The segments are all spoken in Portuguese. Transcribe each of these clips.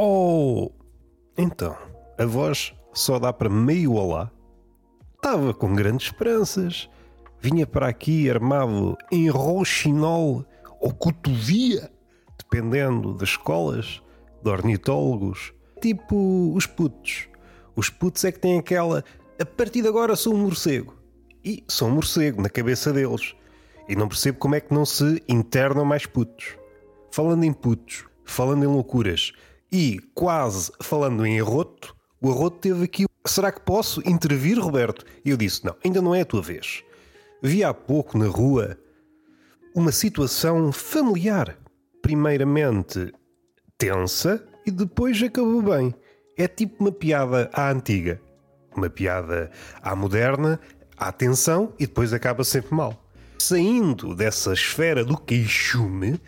Oh! Então, a voz só dá para meio olá? Estava com grandes esperanças. Vinha para aqui armado em roxinol ou cotovia, dependendo das escolas, de ornitólogos, tipo os putos. Os putos é que têm aquela a partir de agora sou um morcego. E sou um morcego na cabeça deles. E não percebo como é que não se internam mais putos. Falando em putos, falando em loucuras e quase falando em arroto, o arroto teve aqui. Será que posso intervir, Roberto? E eu disse: Não, ainda não é a tua vez. Vi há pouco na rua uma situação familiar. Primeiramente tensa e depois acabou bem. É tipo uma piada à antiga. Uma piada à moderna, à tensão e depois acaba sempre mal. Saindo dessa esfera do queixume,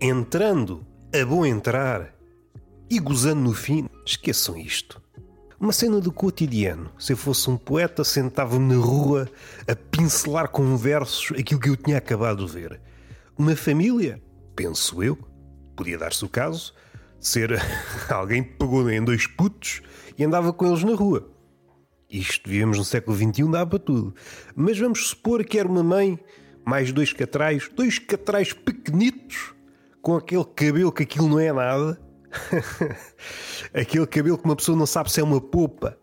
entrando a bom entrar e gozando no fim, esqueçam isto. Uma cena do cotidiano. Se eu fosse um poeta, sentava-me na rua a pincelar com versos aquilo que eu tinha acabado de ver. Uma família, penso eu, podia dar-se o caso, ser alguém que pegou em dois putos e andava com eles na rua. Isto vivemos no século XXI, dá para tudo. Mas vamos supor que era uma mãe, mais dois catrais, dois catrais pequenitos, com aquele cabelo que aquilo não é nada, Aquele cabelo que uma pessoa não sabe se é uma popa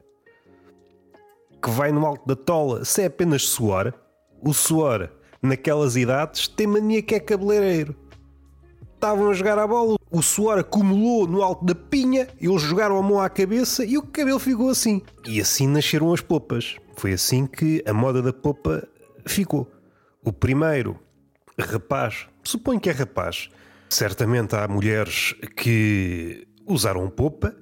que vai no alto da tola, se é apenas suor. O suor, naquelas idades, tem mania que é cabeleireiro. Estavam a jogar a bola, o suor acumulou no alto da pinha, eles jogaram a mão à cabeça e o cabelo ficou assim. E assim nasceram as popas. Foi assim que a moda da popa ficou. O primeiro rapaz, suponho que é rapaz, Certamente há mulheres que usaram popa,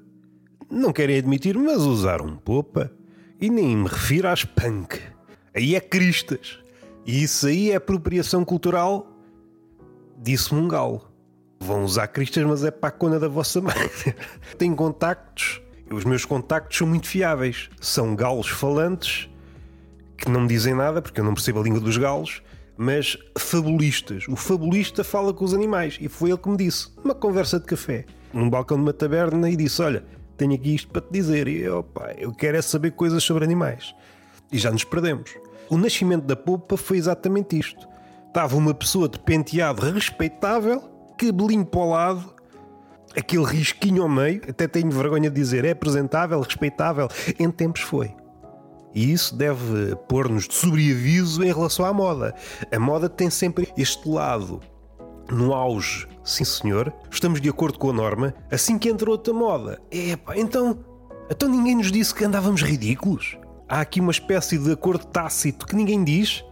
não querem admitir, mas usaram popa, e nem me refiro às punk. Aí é cristas. E isso aí é apropriação cultural, disse-me um galo. Vão usar cristas, mas é para a cona da vossa mãe. Tenho contactos, os meus contactos são muito fiáveis. São galos falantes que não me dizem nada, porque eu não percebo a língua dos galos, mas fabulistas. O fabulista fala com os animais e foi ele que me disse, numa conversa de café, num balcão de uma taberna, e disse: Olha, tenho aqui isto para te dizer. E eu, pá, eu quero é saber coisas sobre animais. E já nos perdemos. O nascimento da polpa foi exatamente isto. Estava uma pessoa de penteado respeitável, cabelinho para o lado, aquele risquinho ao meio, até tenho vergonha de dizer, é apresentável, respeitável. Em tempos foi. E isso deve pôr-nos de sobreaviso em relação à moda. A moda tem sempre este lado no auge, sim senhor, estamos de acordo com a norma, assim que entra outra moda. Epá, então, então ninguém nos disse que andávamos ridículos? Há aqui uma espécie de acordo tácito que ninguém diz.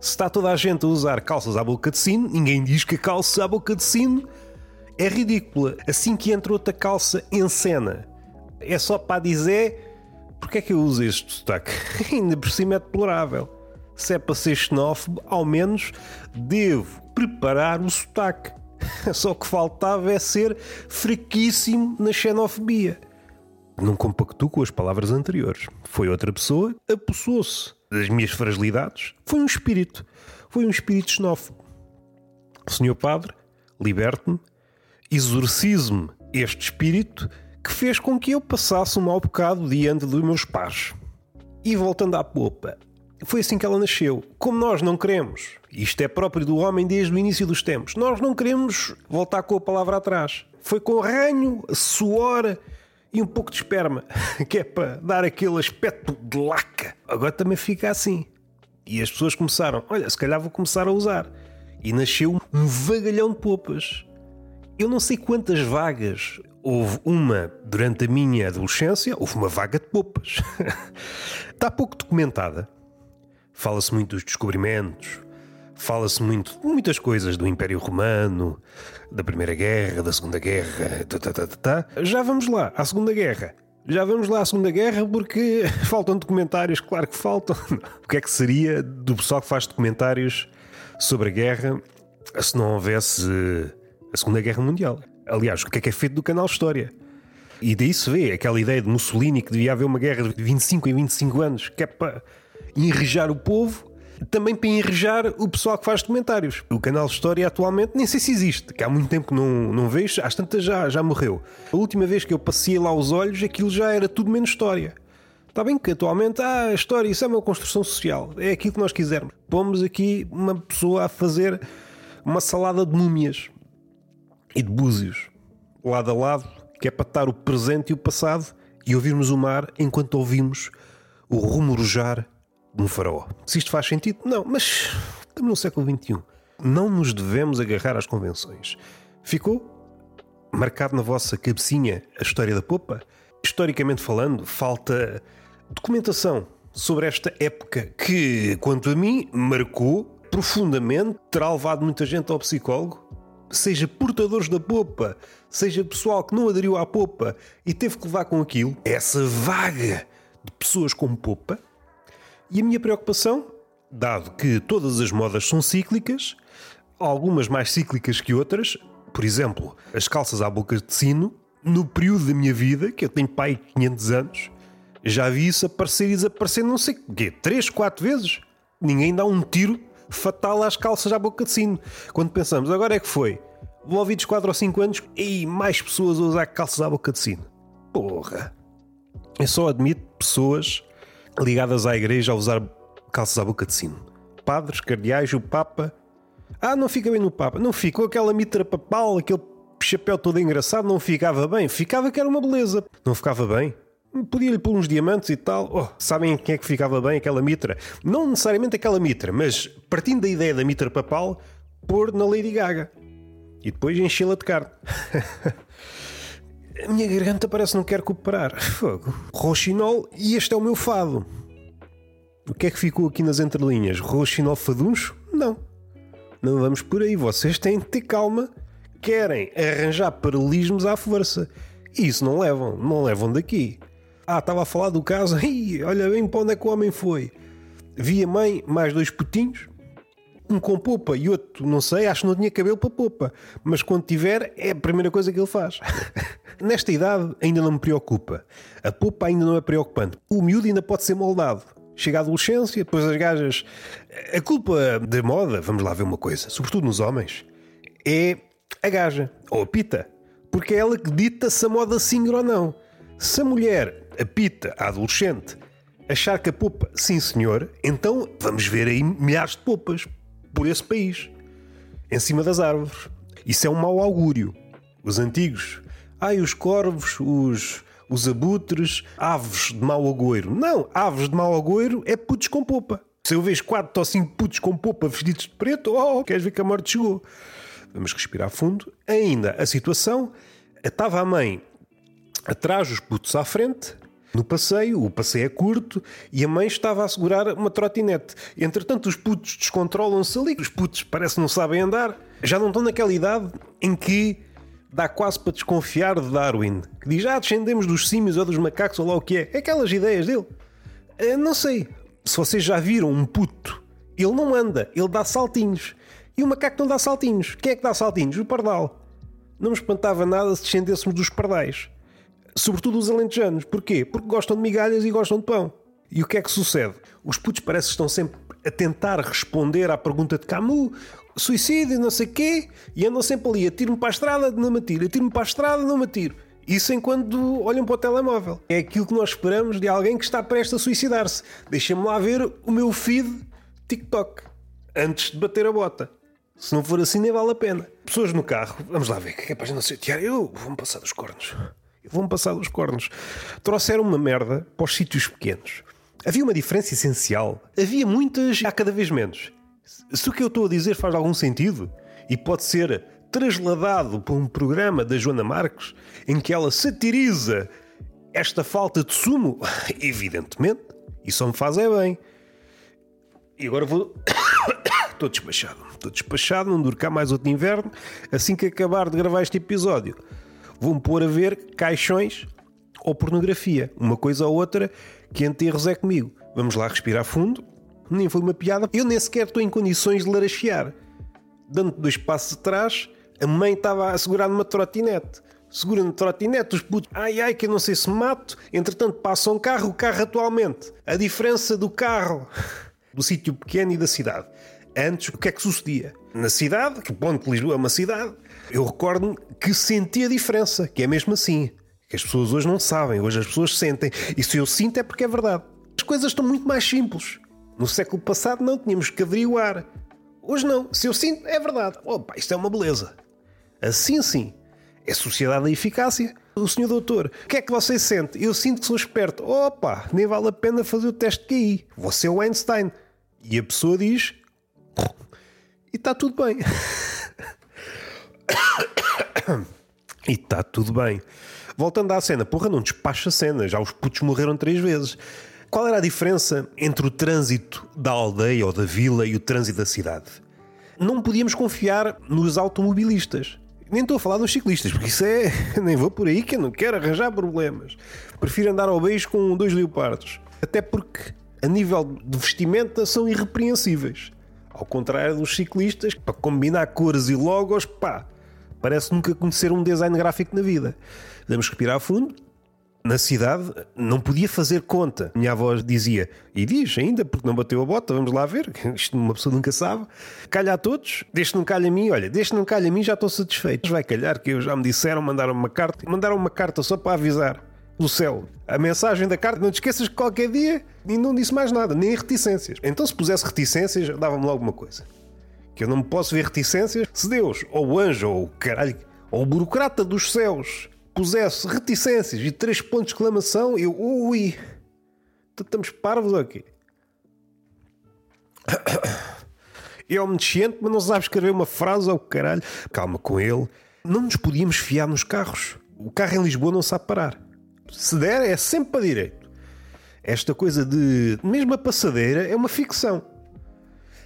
Se está toda a gente a usar calças à boca de sino, ninguém diz que a calça à boca de sino é ridícula. Assim que entra outra calça em cena, é só para dizer Porquê é que eu uso este sotaque? Ainda por cima é deplorável. Se é para ser xenófobo, ao menos devo preparar o sotaque. Só que faltava é ser fraquíssimo na xenofobia. Não compactou com as palavras anteriores. Foi outra pessoa, apossou-se das minhas fragilidades. Foi um espírito. Foi um espírito xenófobo. Senhor Padre, liberte-me, exorcize-me este espírito que fez com que eu passasse um mau bocado diante dos meus pares. E voltando à popa, foi assim que ela nasceu. Como nós não queremos, isto é próprio do homem desde o início dos tempos, nós não queremos voltar com a palavra atrás. Foi com ranho, suor e um pouco de esperma, que é para dar aquele aspecto de laca. Agora também fica assim. E as pessoas começaram, olha, se calhar vou começar a usar. E nasceu um vagalhão de popas. Eu não sei quantas vagas houve uma durante a minha adolescência, houve uma vaga de popas. Está pouco documentada. Fala-se muito dos descobrimentos, fala-se muito muitas coisas do Império Romano, da Primeira Guerra, da Segunda Guerra. Tá, tá, tá, tá. Já vamos lá, à Segunda Guerra. Já vamos lá à Segunda Guerra porque faltam documentários, claro que faltam. O que é que seria do pessoal que faz documentários sobre a guerra se não houvesse a Segunda Guerra Mundial? Aliás, o que é que é feito do canal História? E daí se vê aquela ideia de Mussolini que devia haver uma guerra de 25 em 25 anos, que é para enrejar o povo, também para enrejar o pessoal que faz comentários. O canal História atualmente nem sei se existe, que há muito tempo que não, não vejo, às tantas já, já morreu. A última vez que eu passei lá os olhos, aquilo já era tudo menos história. Está bem que atualmente, ah, a história, isso é uma construção social, é aquilo que nós quisermos. Pomos aqui uma pessoa a fazer uma salada de múmias e de búzios, lado a lado, que é para estar o presente e o passado e ouvirmos o mar enquanto ouvimos o rumorejar de um faraó. Se isto faz sentido, não, mas estamos no século XXI. Não nos devemos agarrar às convenções. Ficou marcado na vossa cabecinha a história da popa? Historicamente falando, falta documentação sobre esta época que, quanto a mim, marcou profundamente, terá levado muita gente ao psicólogo, seja portadores da popa, seja pessoal que não aderiu à popa e teve que levar com aquilo, essa vaga de pessoas com popa. E a minha preocupação, dado que todas as modas são cíclicas, algumas mais cíclicas que outras, por exemplo, as calças à boca de sino, no período da minha vida, que eu tenho pai 500 anos, já vi isso aparecer e desaparecer não sei o quê, 3, 4 vezes. Ninguém dá um tiro fatal às calças à boca de sino. Quando pensamos, agora é que foi, envolvidos 4 ou 5 anos e mais pessoas a usar calças à boca de sino. Porra! Eu só admito pessoas ligadas à igreja a usar calças à boca de sino. Padres, cardeais, o Papa. Ah, não fica bem no Papa. Não ficou aquela mitra papal, aquele chapéu todo engraçado, não ficava bem. Ficava que era uma beleza. Não ficava bem. Podia-lhe pôr uns diamantes e tal. Oh, sabem quem é que ficava bem aquela mitra? Não necessariamente aquela mitra, mas partindo da ideia da mitra papal, pôr na Lady Gaga. E depois enchê-la de carne. A minha garganta parece não quer cooperar. Fogo. Roxinol e este é o meu fado. O que é que ficou aqui nas entrelinhas? Roxinol faduncho? Não. Não vamos por aí. Vocês têm de ter calma. Querem arranjar paralelismos à força. E isso não levam. Não levam daqui. Ah, estava a falar do caso. Ih, olha bem para onde é que o homem foi. Vi a mãe, mais dois putinhos, um com popa e outro, não sei, acho que não tinha cabelo para popa. Mas quando tiver, é a primeira coisa que ele faz. Nesta idade ainda não me preocupa. A popa ainda não é preocupante. O miúdo ainda pode ser moldado. Chega à adolescência, depois as gajas. A culpa da moda, vamos lá ver uma coisa, sobretudo nos homens, é a gaja, ou a pita. Porque é ela que dita se a moda singra ou não. Se a mulher, a pita, a adolescente, achar que a popa, sim senhor, então vamos ver aí milhares de popas por esse país, em cima das árvores. Isso é um mau augúrio. Os antigos, ai, os corvos, os, os abutres, aves de mau agouro. Não, aves de mau agouro é putos com popa. Se eu vejo quatro ou cinco putos com popa vestidos de preto, oh, queres ver que a morte chegou? Vamos respirar fundo. Ainda a situação, estava a mãe atrás, os putos à frente, no passeio, o passeio é curto e a mãe estava a segurar uma trotinete. Entretanto, os putos descontrolam-se ali, os putos parece que não sabem andar, já não estão naquela idade em que dá quase para desconfiar de Darwin, que diz: Ah, descendemos dos símios ou dos macacos ou lá o que é. Aquelas ideias dele. Eu não sei se vocês já viram um puto, ele não anda, ele dá saltinhos. E o macaco não dá saltinhos. Quem é que dá saltinhos? O pardal. Não me espantava nada se descendêssemos dos pardais sobretudo os alentejanos. Porquê? Porque gostam de migalhas e gostam de pão. E o que é que sucede? Os putos parece que estão sempre a tentar responder à pergunta de Camus, suicídio, não sei quê, e andam sempre ali, atiro-me para a estrada, não me atiro, atiro-me para a estrada, não me atiro. Isso enquanto olham para o telemóvel. É aquilo que nós esperamos de alguém que está prestes a suicidar-se. Deixa-me lá ver o meu feed TikTok antes de bater a bota. Se não for assim, nem vale a pena. Pessoas no carro, vamos lá ver, que é capaz de não ser. Tiago, eu vou-me passar dos cornos vão passar dos cornos. Trouxeram uma merda para os sítios pequenos. Havia uma diferença essencial. Havia muitas, há cada vez menos. Se o que eu estou a dizer faz algum sentido e pode ser trasladado para um programa da Joana Marques em que ela satiriza esta falta de sumo, evidentemente, e só me faz é bem. E agora vou. estou despachado. Estou despachado, não duro cá mais outro inverno. Assim que acabar de gravar este episódio, vou-me pôr a ver caixões ou pornografia. Uma coisa ou outra que enterros é comigo. Vamos lá respirar fundo. Nem foi uma piada. Eu nem sequer estou em condições de larachear. Dando dois passos atrás, a mãe estava a segurar numa trotinete. Segura no trotinete, os putos, ai ai, que eu não sei se mato. Entretanto, passa um carro, o carro atualmente. A diferença do carro do sítio pequeno e da cidade. Antes, o que é que sucedia? Na cidade, que ponto de Lisboa é uma cidade, eu recordo que senti a diferença, que é mesmo assim. Que as pessoas hoje não sabem, hoje as pessoas sentem. E se eu sinto é porque é verdade. As coisas estão muito mais simples. No século passado não tínhamos que averiguar. Hoje não. Se eu sinto, é verdade. Opa, isto é uma beleza. Assim sim. É sociedade da eficácia. O senhor doutor, o que é que você sente? Eu sinto que sou esperto. Opa, nem vale a pena fazer o teste de QI. Você é o Einstein. E a pessoa diz: e está tudo bem. e está tudo bem. Voltando à cena, porra, não despacha a cena, já os putos morreram três vezes. Qual era a diferença entre o trânsito da aldeia ou da vila e o trânsito da cidade? Não podíamos confiar nos automobilistas. Nem estou a falar dos ciclistas, porque isso é. Nem vou por aí que eu não quero arranjar problemas. Prefiro andar ao beijo com dois leopardos. Até porque, a nível de vestimenta, são irrepreensíveis. Ao contrário dos ciclistas, para combinar cores e logos, pá, parece nunca conhecer um design gráfico na vida. Vamos respirar fundo. Na cidade não podia fazer conta. Minha avó dizia, e diz ainda, porque não bateu a bota, vamos lá ver, isto uma pessoa nunca sabe. Calha a todos, deixe não calha a mim, olha, deixe não calha a mim, já estou satisfeito. Vai calhar, que eu já me disseram, mandaram uma carta, mandaram uma carta só para avisar do céu. A mensagem da carta, não te esqueças que qualquer dia, e não disse mais nada, nem reticências. Então, se pusesse reticências, dava-me logo uma coisa. Que eu não me posso ver reticências se Deus, ou o anjo, ou o caralho, ou o burocrata dos céus pusesse reticências e três pontos de exclamação, eu, ui, então estamos parvos aqui. É omnisciente, mas não sabe escrever uma frase ao caralho. Calma com ele. Não nos podíamos fiar nos carros. O carro em Lisboa não sabe parar se der, é sempre para direito. Esta coisa de. Mesmo a passadeira é uma ficção.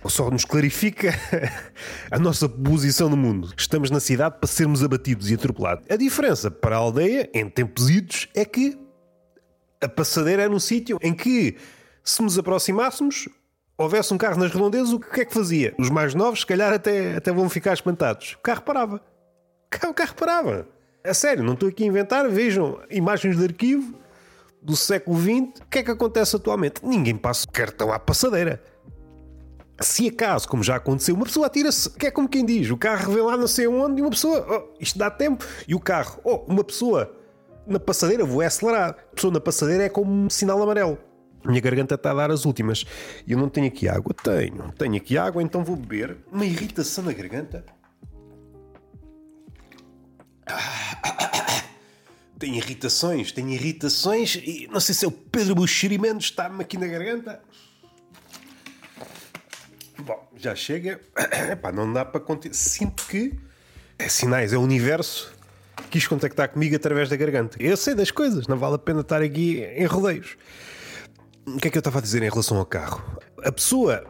Só nos clarifica a nossa posição no mundo. Estamos na cidade para sermos abatidos e atropelados. A diferença para a aldeia, em tempos idos, é que a passadeira era um sítio em que, se nos aproximássemos, houvesse um carro nas redondezas, o que é que fazia? Os mais novos, se calhar, até, até vão ficar espantados. O carro parava. O carro parava. É sério, não estou aqui a inventar. Vejam imagens de arquivo do século XX. O que é que acontece atualmente? Ninguém passa cartão à passadeira. Se acaso, como já aconteceu, uma pessoa atira-se, que é como quem diz, o carro vem lá não sei onde e uma pessoa, oh, isto dá tempo, e o carro, oh, uma pessoa na passadeira, vou acelerar. A pessoa na passadeira é como um sinal amarelo. Minha garganta está a dar as últimas. E eu não tenho aqui água? Tenho. Tenho aqui água, então vou beber. Uma irritação na garganta. Tem irritações, tem irritações e não sei se é o Pedro Buxerimento está-me aqui na garganta. Bom, já chega. Epá, não dá para. Sinto que é sinais, é o universo quis contactar comigo através da garganta. Eu sei das coisas, não vale a pena estar aqui em rodeios. O que é que eu estava a dizer em relação ao carro? A pessoa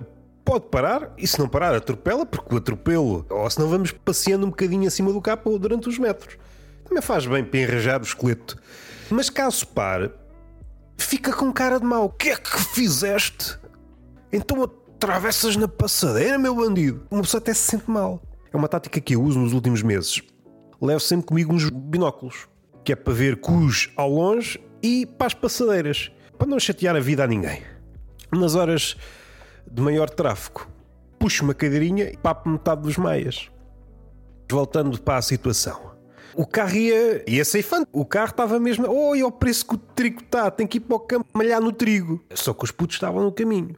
pode parar e se não parar atropela, porque o atropelo, ou se não vamos passeando um bocadinho acima do capô durante os metros. Também faz bem para enrajar o esqueleto. Mas caso pare, fica com cara de mau. O que é que fizeste? Então atravessas na passadeira, meu bandido. Uma pessoa até se sente mal. É uma tática que eu uso nos últimos meses. Levo sempre comigo uns binóculos, que é para ver cus ao longe e para as passadeiras, para não chatear a vida a ninguém. Nas horas de maior tráfego, puxo uma cadeirinha e papo metade dos meias. Voltando para a situação. O carro ia, ia ceifando. O carro estava mesmo. Oi, o preço que o trigo está, tem que ir para o campo malhar no trigo. Só que os putos estavam no caminho.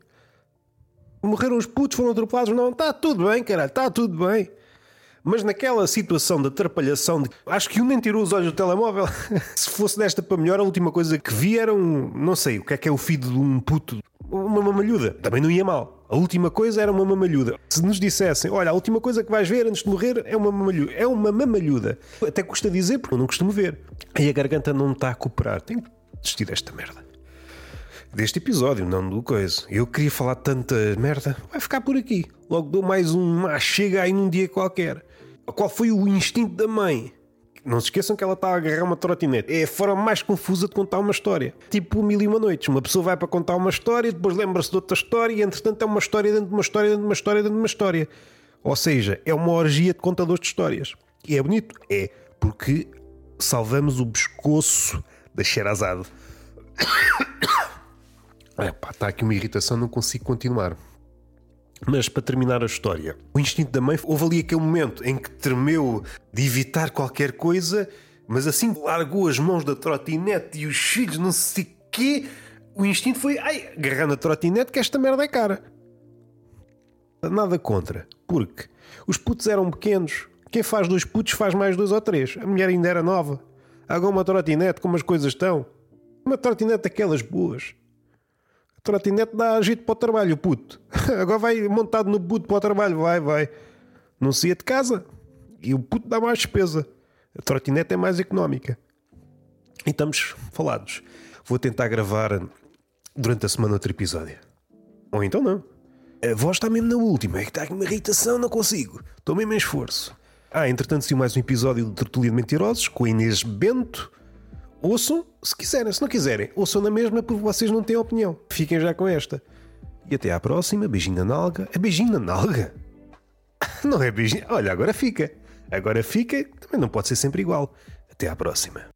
Morreram os putos, foram atropelados. Não, está tudo bem, caralho, está tudo bem. Mas naquela situação de atrapalhação, de... acho que um nem tirou os olhos do telemóvel. Se fosse desta para melhor, a última coisa que vi era um. Não sei, o que é que é o filho de um puto? Uma mamalhuda. Também não ia mal. A última coisa era uma mamalhuda. Se nos dissessem, olha, a última coisa que vais ver antes de morrer é uma mamalhuda. É uma mamalhuda. Até custa dizer, porque eu não costumo ver. Aí a garganta não está a cooperar. Tenho que desistir desta merda. Deste episódio, não do coisa. Eu queria falar tanta merda. Vai ficar por aqui. Logo dou mais um chega aí num dia qualquer. Qual foi o instinto da mãe? Não se esqueçam que ela está a agarrar uma trotinete. É a forma mais confusa de contar uma história. Tipo Mil e Uma Noites. Uma pessoa vai para contar uma história, depois lembra-se de outra história e entretanto é uma história dentro de uma história, dentro de uma história, dentro de uma história. Ou seja, é uma orgia de contadores de histórias. E é bonito? É, porque salvamos o pescoço da Xerazade. Epá, está aqui uma irritação, não consigo continuar. Mas para terminar a história, o instinto da mãe houve ali aquele momento em que tremeu de evitar qualquer coisa, mas assim largou as mãos da trotinete e os filhos, não sei quê. O instinto foi, ai, agarrar na trotinete que esta merda é cara. Nada contra, porque os putos eram pequenos. Quem faz dois putos faz mais dois ou três. A mulher ainda era nova. Agora uma trotinete, como as coisas estão. Uma trotinete daquelas boas. Trotinete dá jeito para o trabalho, puto. Agora vai montado no puto para o trabalho, vai, vai. Não se ia de casa. E o puto dá mais despesa. A trotinete é mais económica. E estamos falados. Vou tentar gravar durante a semana outro episódio. Ou então não. A voz está mesmo na última, é que está aqui uma irritação, não consigo. Estou mesmo em esforço. Ah, entretanto, saiu mais um episódio de Tertulia de Mentirosos com a Inês Bento. Ouçam, se quiserem, se não quiserem, ouçam na mesma porque vocês não têm opinião. Fiquem já com esta. E até à próxima. Beijinho na nalga. É beijinho na nalga? Não é beijinho. Olha, agora fica. Agora fica. Também não pode ser sempre igual. Até à próxima.